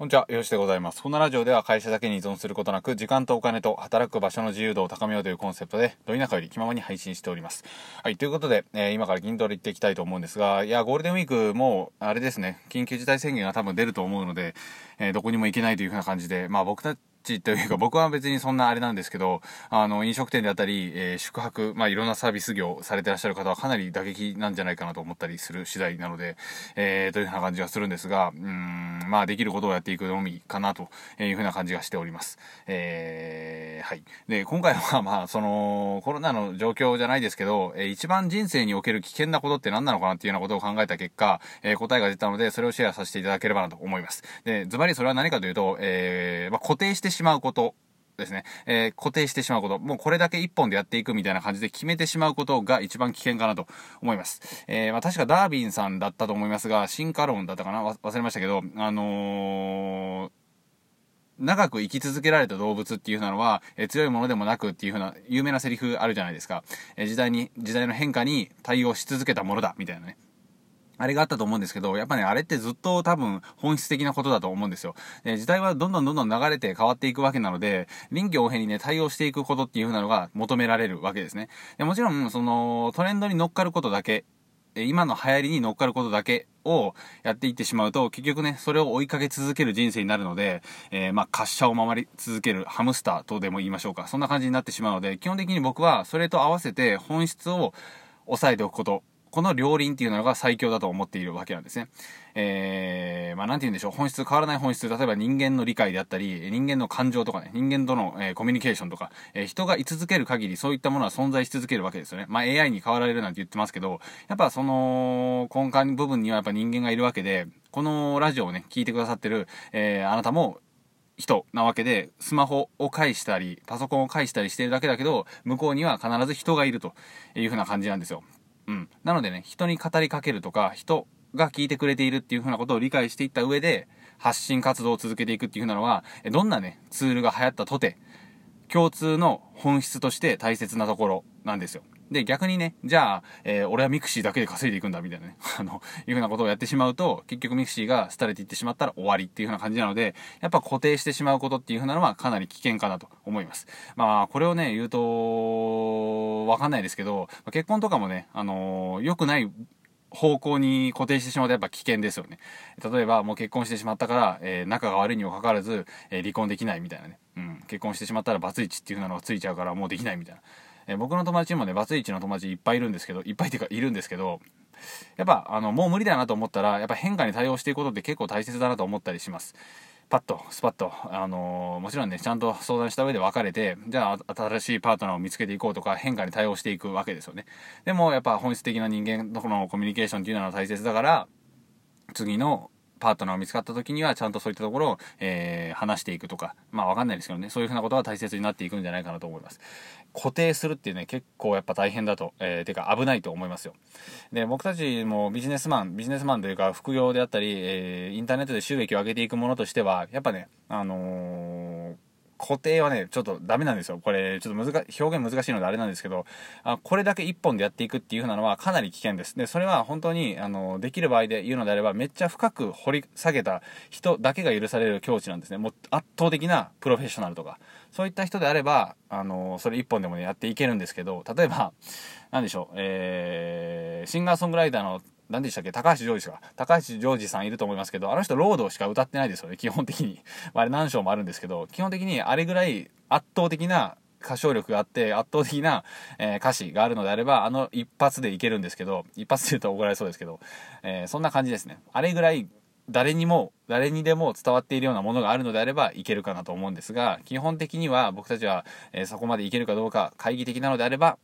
こんにちは、よしでございます。このラジオでは会社だけに依存することなく、時間とお金と働く場所の自由度を高めようというコンセプトで、ど田舎より気ままに配信しております。はい、ということで、えー、今から筋トレ行っていきたいと思うんですが、いや、ゴールデンウィークも、あれですね、緊急事態宣言が多分出ると思うので、えー、どこにも行けないというふうな感じで、まあ僕たちというか僕は別にそんなあれなんですけど、あの、飲食店であったり、えー、宿泊、まあ、いろんなサービス業されてらっしゃる方はかなり打撃なんじゃないかなと思ったりする次第なので、えー、というふうな感じがするんですが、うん、まあ、できることをやっていくのみかなというふうな感じがしております。えー、はい。で、今回は まあ、その、コロナの状況じゃないですけど、えー、一番人生における危険なことって何なのかなっていうようなことを考えた結果、えー、答えが出たので、それをシェアさせていただければなと思います。で、ズバリそれは何かというと、えー、まあ、固定してしまうことですね、えー、固定してしまうこと、もうこれだけ一本でやっていくみたいな感じで決めてしまうことが一番危険かなと思います。えー、まあ確かダービンさんだったと思いますが、進化論だったかな？忘れましたけど、あのー長く生き続けられた動物っていう風なのは、え、強いものでもなくっていう風な有名なセリフあるじゃないですか。え、時代に、時代の変化に対応し続けたものだ、みたいなね。あれがあったと思うんですけど、やっぱね、あれってずっと多分本質的なことだと思うんですよ。え時代はどんどんどんどん流れて変わっていくわけなので、臨機応変にね、対応していくことっていう風なのが求められるわけですね。でもちろん、その、トレンドに乗っかることだけ、今の流行りに乗っかることだけをやっていってしまうと、結局ね、それを追いかけ続ける人生になるので、えー、まあ、滑車を回り続けるハムスターとでも言いましょうか。そんな感じになってしまうので、基本的に僕はそれと合わせて本質を抑えておくことこの両輪っていうのが最強だと思っているわけなんですね。えー、まあなんて言うんでしょう、本質、変わらない本質、例えば人間の理解であったり、人間の感情とかね、人間との、えー、コミュニケーションとか、えー、人が居続ける限りそういったものは存在し続けるわけですよね。まあ AI に変わられるなんて言ってますけど、やっぱその根幹部分にはやっぱ人間がいるわけで、このラジオをね、聞いてくださってる、えー、あなたも人なわけで、スマホを介したり、パソコンを介したりしてるだけだけど、向こうには必ず人がいるという風な感じなんですよ。うん。なのでね、人に語りかけるとか、人が聞いてくれているっていう風なことを理解していった上で、発信活動を続けていくっていう風なのは、どんなね、ツールが流行ったとて、共通の本質として大切なところなんですよ。で、逆にね、じゃあ、えー、俺はミクシーだけで稼いでいくんだ、みたいなね、あの、いうふうなことをやってしまうと、結局ミクシーが廃れていってしまったら終わりっていうふうな感じなので、やっぱ固定してしまうことっていうふうなのはかなり危険かなと思います。まあ、これをね、言うと、わかんないですけど、結婚とかもね、あのー、良くない方向に固定してしまうとやっぱ危険ですよね。例えばもう結婚してしまったから、えー、仲が悪いにもかかわらず、えー、離婚できないみたいなね。うん。結婚してしまったらバツイチっていう風なのがついちゃうからもうできないみたいな。えー、僕の友達にもね、バツイチの友達いっぱいいるんですけど、いっぱいっていうかいるんですけど、やっぱあの、もう無理だなと思ったら、やっぱ変化に対応していくことって結構大切だなと思ったりします。パッと、スパッと、あのー、もちろんね、ちゃんと相談した上で別れて、じゃあ新しいパートナーを見つけていこうとか、変化に対応していくわけですよね。でも、やっぱ本質的な人間とのコミュニケーションっていうのは大切だから、次のパートナーを見つかった時には、ちゃんとそういったところを、えー、話していくとか、まあわかんないですけどね、そういうふうなことは大切になっていくんじゃないかなと思います。固定するっていうね、結構やっぱ大変だと、えー、てか危ないと思いますよ。で、僕たちもビジネスマン、ビジネスマンというか副業であったり、えー、インターネットで収益を上げていくものとしては、やっぱね、あのー固定はね、ちょっとダメなんですよ。これ、ちょっと難、表現難しいのであれなんですけど、あこれだけ一本でやっていくっていう風なのはかなり危険です。で、それは本当に、あの、できる場合で言うのであれば、めっちゃ深く掘り下げた人だけが許される境地なんですね。もう圧倒的なプロフェッショナルとか、そういった人であれば、あの、それ一本でもね、やっていけるんですけど、例えば、なんでしょう、えー、シンガーソングライターの何でしたっけ？高橋ジョージか。高橋ジョージさんいると思いますけど、あの人ロードしか歌ってないですよね、基本的に。あ、れ何章もあるんですけど、基本的にあれぐらい圧倒的な歌唱力があって圧倒的な、えー、歌詞があるのであれば、あの一発でいけるんですけど、一発で言うと怒られそうですけど、えー、そんな感じですね。あれぐらい誰にも、誰にでも伝わっているようなものがあるのであればいけるかなと思うんですが、基本的には僕たちは、えー、そこまでいけるかどうか懐疑的なのであれば、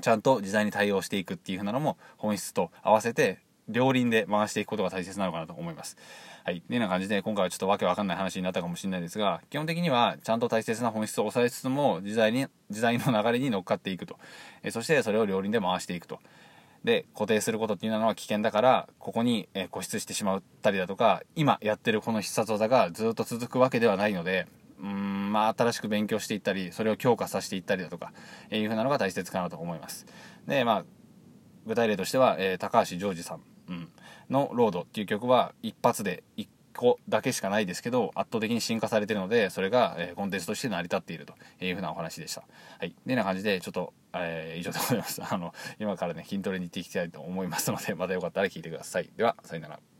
ちゃんと時代に対応していくっていう風なのも本質と合わせて両輪で回していくことが大切なのかなと思います。はい。っていうような感じで、今回はちょっとわけわかんない話になったかもしれないですが、基本的にはちゃんと大切な本質を抑えつつも、時代に、時代の流れに乗っかっていくと。えそしてそれを両輪で回していくと。で、固定することっていうのは危険だから、ここに、え固執してしまったりだとか、今やってるこの必殺技がずっと続くわけではないので、うん、まあ、新しく勉強していったり、それを強化させていったりだとか、えいうふうなのが大切かなと思います。で、まあ、具体例としては、えー、高橋ジョージさん、うん、のロードっていう曲は一発で一個だけしかないですけど圧倒的に進化されてるのでそれが、えー、コンテンツとして成り立っているというふうなお話でした。はい。でな感じでちょっと、えー、以上でございます。あの今からね筋トレに行っていきたいと思いますのでまたよかったら聞いてください。ではさよなら。